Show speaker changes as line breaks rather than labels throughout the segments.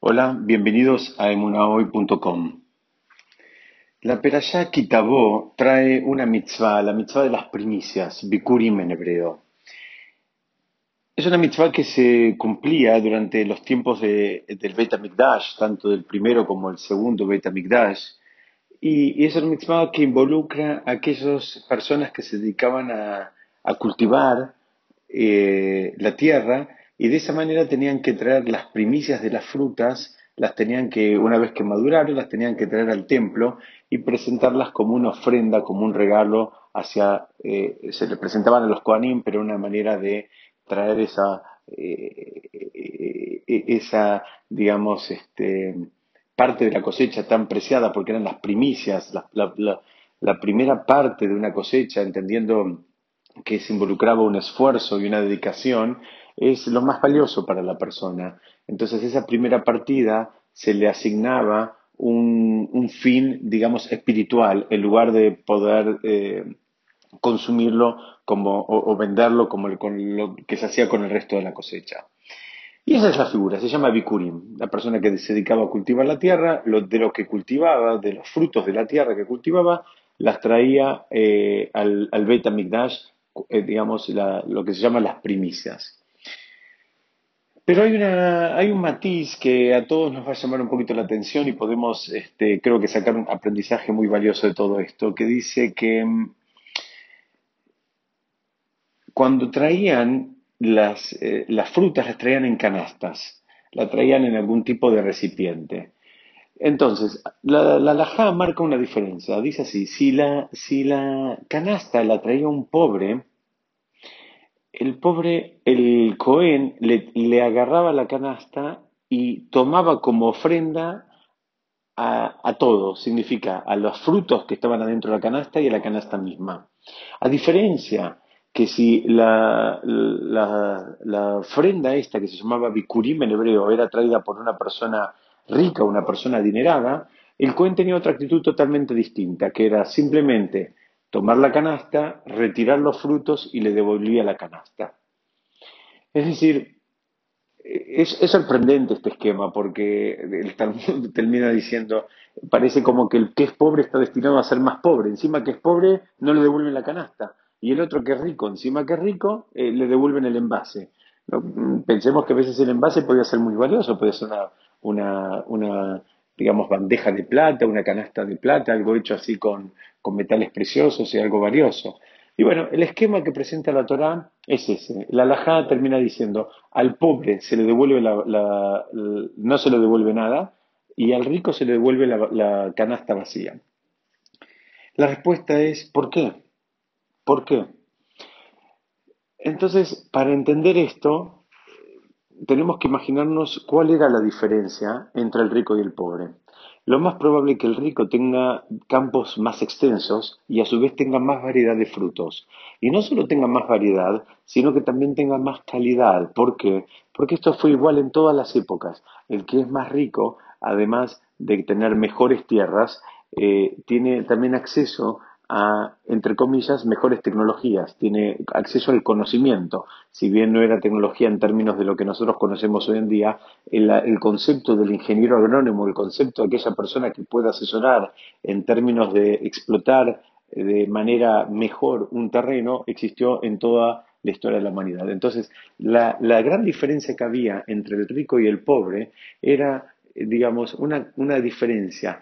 Hola, bienvenidos a emunahoy.com. La Perashá Kitabó trae una mitzvah, la mitzvah de las primicias, Bikurim en hebreo. Es una mitzvah que se cumplía durante los tiempos de- del Beit HaMikdash, tanto del primero como el segundo Beit HaMikdash, y, es una mitzvah que involucra a aquellas personas que se dedicaban a, a cultivar eh, la tierra y de esa manera tenían que traer las primicias de las frutas, las tenían que, una vez que maduraron, las tenían que traer al templo y presentarlas como una ofrenda, como un regalo hacia, eh, se le presentaban a los Kohanim, pero una manera de traer esa, eh, eh, esa digamos, este, parte de la cosecha tan preciada, porque eran las primicias, la primera parte de una cosecha, entendiendo que se involucraba un esfuerzo y una dedicación, es lo más valioso para la persona. Entonces, esa primera partida se le asignaba un, un fin, digamos, espiritual, en lugar de poder eh, consumirlo como, o, venderlo como el- con lo que se hacía con el resto de la cosecha. Y esa es la figura, se llama Bikurim, la persona que se dedicaba a cultivar la tierra, de lo que cultivaba, de los frutos de la tierra que cultivaba, las traía eh, al, al Beit eh, digamos, lo que se llama las primicias. Pero hay una, hay un matiz que a todos nos va a llamar un poquito la atención y podemos, este, creo que sacar un aprendizaje muy valioso de todo esto, que dice que mm, cuando traían las, eh, las frutas, las traían en canastas, las traían en algún tipo de recipiente. Entonces, la, la halajá marca una diferencia. Dice así, si la, si la canasta la traía un pobre, el pobre, el Cohen, le, agarraba la canasta y tomaba como ofrenda a, a todo, significa a los frutos que estaban adentro de la canasta y a la canasta misma. A diferencia que si la, la, la ofrenda esta que se llamaba Bikurim en hebreo era traída por una persona rica, una persona adinerada, el Cohen tenía otra actitud totalmente distinta, que era simplemente tomar la canasta, retirar los frutos y le devolvía la canasta. Es decir, es, es sorprendente este esquema porque el Talmud termina diciendo, parece como que el que es pobre está destinado a ser más pobre. Encima que es pobre no le devuelven la canasta. Y el otro que es rico, encima que es rico, eh, le devuelven el envase. No, mm, pensemos que a veces el envase podría ser muy valioso, puede ser una, una, digamos, bandeja de plata, una canasta de plata, algo hecho así con, con metales preciosos y algo valioso. Y bueno, el esquema que presenta la Torá es ese. La halajá termina diciendo, al pobre se le devuelve la, no se le devuelve nada y al rico se le devuelve la, la canasta vacía. La respuesta es, ¿por qué? ¿Por qué? Entonces, para entender esto, tenemos que imaginarnos cuál era la diferencia entre el rico y el pobre. Lo más probable es que el rico tenga campos más extensos y a su vez tenga más variedad de frutos. Y no solo tenga más variedad, sino que también tenga más calidad. ¿Por qué? Porque esto fue igual en todas las épocas. El que es más rico, además de tener mejores tierras, eh, tiene también acceso a, entre comillas, mejores tecnologías, tiene acceso al conocimiento. Si bien no era tecnología en términos de lo que nosotros conocemos hoy en día, el, concepto del ingeniero agrónomo, el concepto de aquella persona que puede asesorar en términos de explotar de manera mejor un terreno, existió en toda la historia de la humanidad. Entonces, la, la gran diferencia que había entre el rico y el pobre era, digamos, una, una diferencia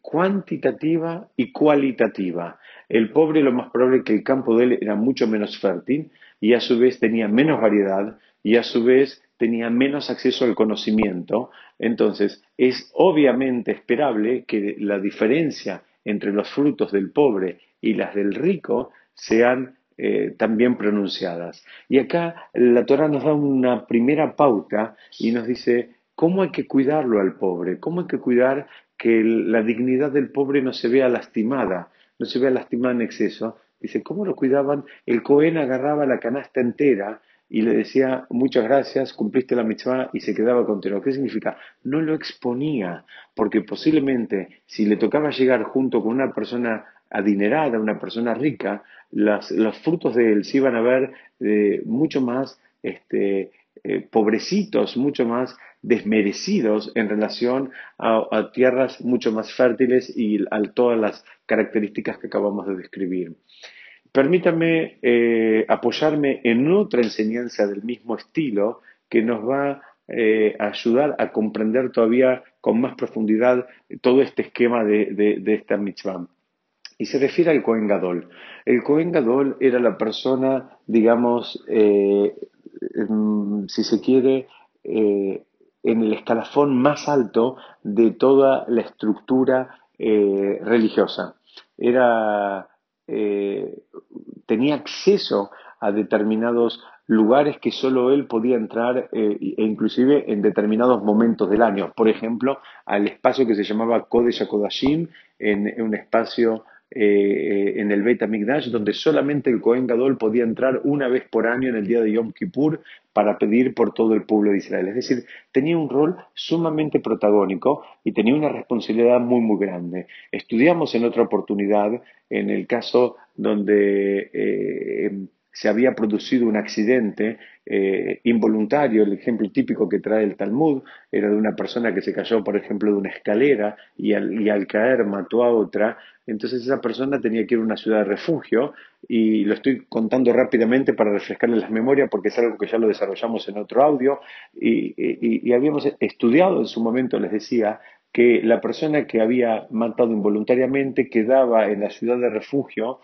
cuantitativa y cualitativa. El pobre lo más probable es que el campo de él era mucho menos fértil y a su vez tenía menos variedad y a su vez tenía menos acceso al conocimiento. Entonces, es obviamente esperable que la diferencia entre los frutos del pobre y las del rico sean eh, también pronunciadas. Y acá la Torah nos da una primera pauta y nos dice cómo hay que cuidarlo al pobre, cómo hay que cuidar que la dignidad del pobre no se vea lastimada, no se vea lastimada en exceso. Dice, ¿cómo lo cuidaban? El Cohen agarraba la canasta entera y le decía, muchas gracias, cumpliste la mitzvah y se quedaba contento. ¿Qué significa? No lo exponía, porque posiblemente si le tocaba llegar junto con una persona adinerada, una persona rica, los frutos de él se iban a ver eh, mucho más este, eh, pobrecitos, mucho más desmerecidos en relación a, tierras mucho más fértiles y a todas las características que acabamos de describir. Permítame eh, apoyarme en otra enseñanza del mismo estilo que nos va eh, a ayudar a comprender todavía con más profundidad todo este esquema de, esta mitzvah. Y se refiere al Cohen Gadol. El Cohen Gadol era la persona, digamos, eh, si se quiere, en el escalafón más alto de toda la estructura religiosa. Era eh, tenía acceso a determinados lugares que solo él podía entrar eh, e inclusive en determinados momentos del año. Por ejemplo, al espacio que se llamaba Kodesh HaKodashim, en un espacio eh, en el Beit HaMikdash, donde solamente el Cohen Gadol podía entrar una vez por año en el día de Yom Kippur para pedir por todo el pueblo de Israel. Es decir, tenía un rol sumamente protagónico y tenía una responsabilidad muy, muy grande. Estudiamos en otra oportunidad, en el caso donde eh, se había producido un accidente eh, involuntario, el ejemplo típico que trae el Talmud era de una persona que se cayó, por ejemplo, de una escalera y al, caer mató a otra, entonces esa persona tenía que ir a una ciudad de refugio y lo estoy contando rápidamente para refrescarle las memorias porque es algo que ya lo desarrollamos en otro audio. Y, habíamos estudiado en su momento, les decía, que la persona que había matado involuntariamente quedaba en la ciudad de refugio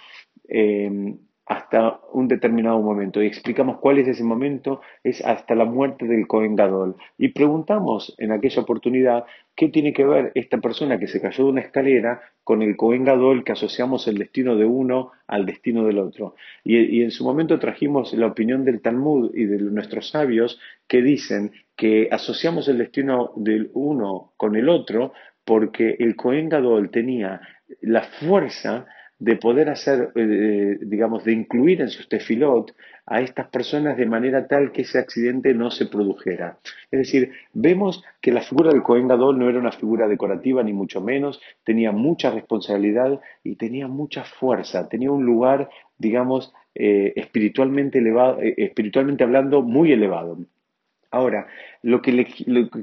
eh, hasta un determinado momento y explicamos cuál es ese momento, es hasta la muerte del Cohen Gadol. Y preguntamos en aquella oportunidad qué tiene que ver esta persona que se cayó de una escalera con el Cohen Gadol que asociamos el destino de uno al destino del otro. Y, en su momento trajimos la opinión del Talmud y de nuestros sabios que dicen que asociamos el destino del uno con el otro porque el Cohen Gadol tenía la fuerza de poder hacer, eh, digamos, de incluir en sus tefilot a estas personas de manera tal que ese accidente no se produjera. Es decir, vemos que la figura del Cohen Gadol no era una figura decorativa ni mucho menos, tenía mucha responsabilidad y tenía mucha fuerza, tenía un lugar, digamos, eh, espiritualmente elevado, eh, espiritualmente hablando, muy elevado. Ahora, lo que,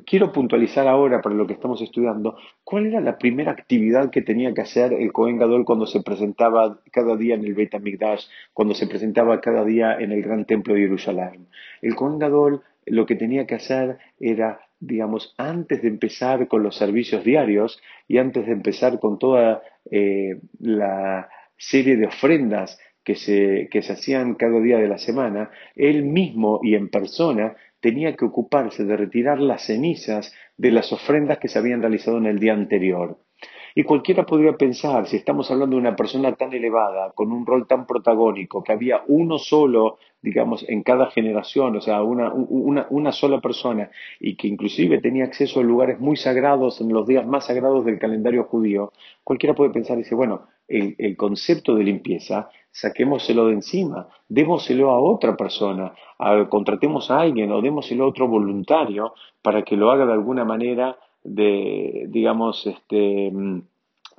quiero puntualizar ahora para lo que estamos estudiando, ¿cuál era la primera actividad que tenía que hacer el Cohen Gadol cuando se presentaba cada día en el Beit cuando se presentaba cada día en el Gran Templo de Jerusalén? El Cohen Gadol lo que tenía que hacer era, digamos, antes de empezar con los servicios diarios y antes de empezar con toda eh, la serie de ofrendas que se hacían cada día de la semana, él mismo y en persona tenía que ocuparse de retirar las cenizas de las ofrendas que se habían realizado en el día anterior. Y cualquiera podría pensar, si estamos hablando de una persona tan elevada, con un rol tan protagónico, que había uno solo, digamos, en cada generación, o sea, una, una, sola persona, y que inclusive tenía acceso a lugares muy sagrados, en los días más sagrados del calendario judío, cualquiera puede pensar y dice, bueno, el, concepto de limpieza, saquémoselo de encima, démoselo a otra persona, contratemos a alguien o démoselo a otro voluntario para que lo haga de alguna manera de, digamos, este, mm,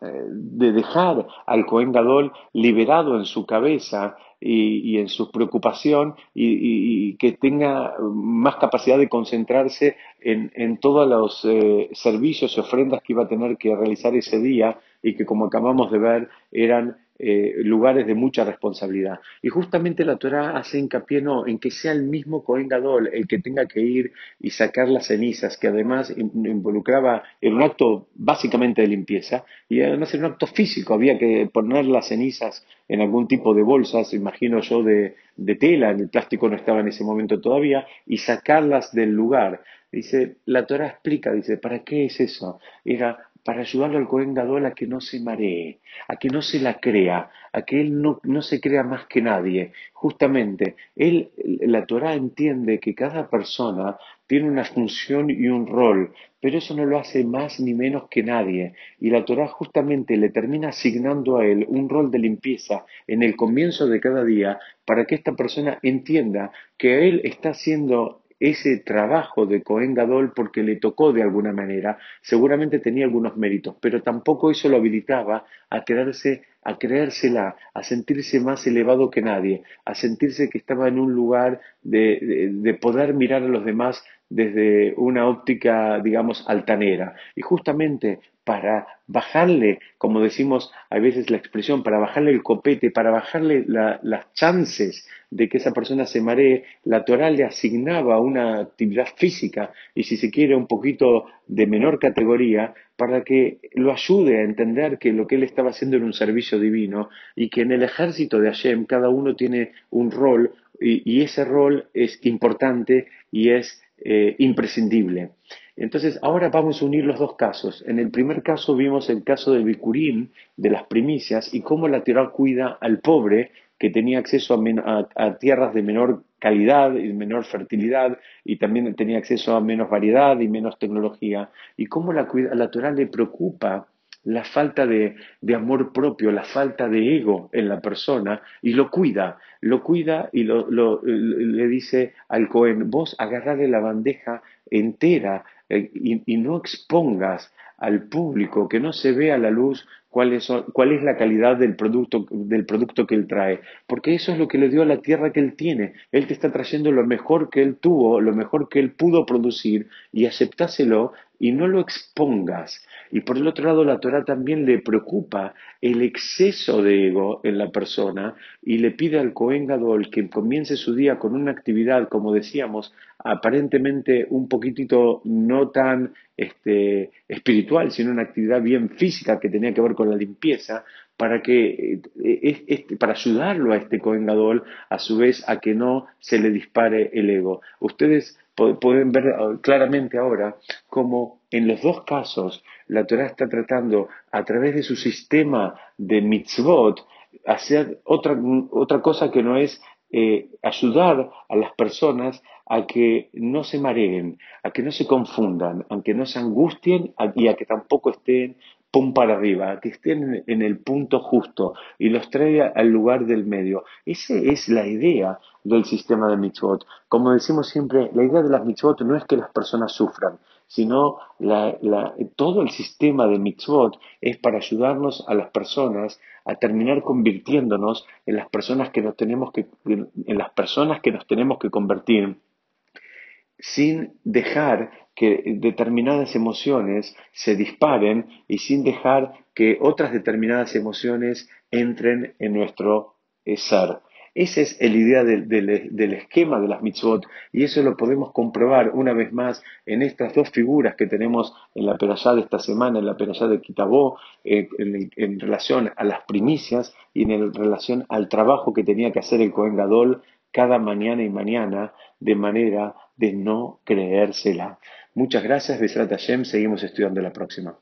eh, de dejar al Cohen Gadol liberado en su cabeza y, en su preocupación y, que tenga más capacidad de concentrarse en, todos los eh, servicios y ofrendas que iba a tener que realizar ese día y que como acabamos de ver eran eh, lugares de mucha responsabilidad. Y justamente la Torah hace hincapié no, en que sea el mismo Cohen Gadol el que tenga que ir y sacar las cenizas, que además involucraba en un acto básicamente de limpieza y además en un acto físico, había que poner las cenizas en algún tipo de bolsas, imagino yo, de, de tela, el plástico no estaba en ese momento todavía, y sacarlas del lugar. Dice, la Torah explica, dice, ¿para qué es eso? Era para ayudarlo al Cohen Gadol a que no se maree, a que no se la crea, a que él no, no se crea más que nadie. Justamente, él, la Torah entiende que cada persona tiene una función y un rol, pero eso no lo hace más ni menos que nadie. Y la Torah justamente le termina asignando a él un rol de limpieza en el comienzo de cada día para que esta persona entienda que él está haciendo ese trabajo de Cohen Gadol porque le tocó de alguna manera, seguramente tenía algunos méritos, pero tampoco eso lo habilitaba a quedarse, a creérsela, a sentirse más elevado que nadie, a sentirse que estaba en un lugar de, de, poder mirar a los demás desde una óptica, digamos, altanera. Y justamente para bajarle, como decimos a veces la expresión, para bajarle el copete, para bajarle las chances de que esa persona se maree, la Torah le asignaba una actividad física y si se quiere un poquito de menor categoría para que lo ayude a entender que lo que él estaba haciendo era un servicio divino y que en el ejército de Hashem cada uno tiene un rol y, ese rol es importante y es eh, imprescindible. Entonces, ahora vamos a unir los dos casos. En el primer caso vimos el caso del bicurín, de las primicias, y cómo la tierra cuida al pobre que tenía acceso a, tierras de menor calidad y menor fertilidad, y también tenía acceso a menos variedad y menos tecnología, y cómo la, la Torah le preocupa la falta de, amor propio, la falta de ego en la persona y lo cuida, lo cuida y le dice al Cohen, vos agarrale la bandeja entera eh, y, no expongas al público, que no se vea la luz cuál es, cuál es la calidad del producto, del producto que él trae, porque eso es lo que le dio a la tierra que él tiene. Él te está trayendo lo mejor que él tuvo, lo mejor que él pudo producir y aceptáselo y no lo expongas. Y por el otro lado, la Torah también le preocupa el exceso de ego en la persona y le pide al Cohen Gadol que comience su día con una actividad, como decíamos, aparentemente un poquitito no tan este, espiritual, sino una actividad bien física que tenía que ver con la limpieza, para que eh, este, para ayudarlo a este Cohen a su vez, a que no se le dispare el ego. Ustedes pueden ver ah, claramente ahora cómo en los dos casos la Torah está tratando a través de su sistema de mitzvot hacer otra, otra cosa que no es eh, ayudar a las personas a que no se mareen, a que no se confundan, a que no se angustien y a que tampoco estén pum para arriba, que estén en el punto justo y los traiga al lugar del medio. Esa es la idea del sistema de mitzvot. Como decimos siempre, la idea de las mitzvot no es que las personas sufran, sino todo el sistema de mitzvot es para ayudarnos a las personas a terminar convirtiéndonos en las personas que nos tenemos que, en las personas que nos tenemos que convertir sin dejar que determinadas emociones se disparen y sin dejar que otras determinadas emociones entren en nuestro eh, ser. Esa es la idea del, esquema de las mitzvot y eso lo podemos comprobar una vez más en estas dos figuras que tenemos en la perashá de esta semana, en la perashá de Kitabó, eh, en, relación a las primicias y en relación al trabajo que tenía que hacer el Cohen Gadol cada mañana y mañana de manera de no creérsela. Muchas gracias, Besrat Hashem. Seguimos estudiando la próxima.